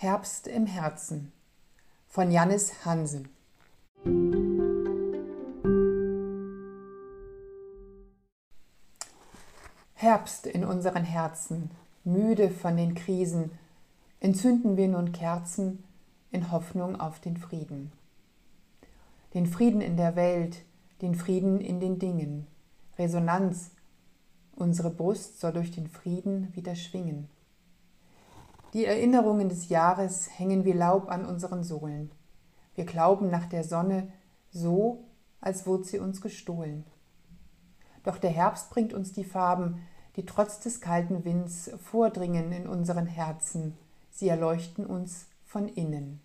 Herbst im Herzen. Von Jannis Hansen. Herbst in unseren Herzen, müde von den Krisen, entzünden wir nun Kerzen in Hoffnung auf den Frieden. Den Frieden in der Welt, den Frieden in den Dingen, Resonanz, unsere Brust soll durch den Frieden wieder schwingen. Die Erinnerungen des Jahres hängen wie Laub an unseren Sohlen. Wir glauben nach der Sonne so, als wurde sie uns gestohlen. Doch der Herbst bringt uns die Farben, die trotz des kalten Winds vordringen in unseren Herzen. Sie erleuchten uns von innen.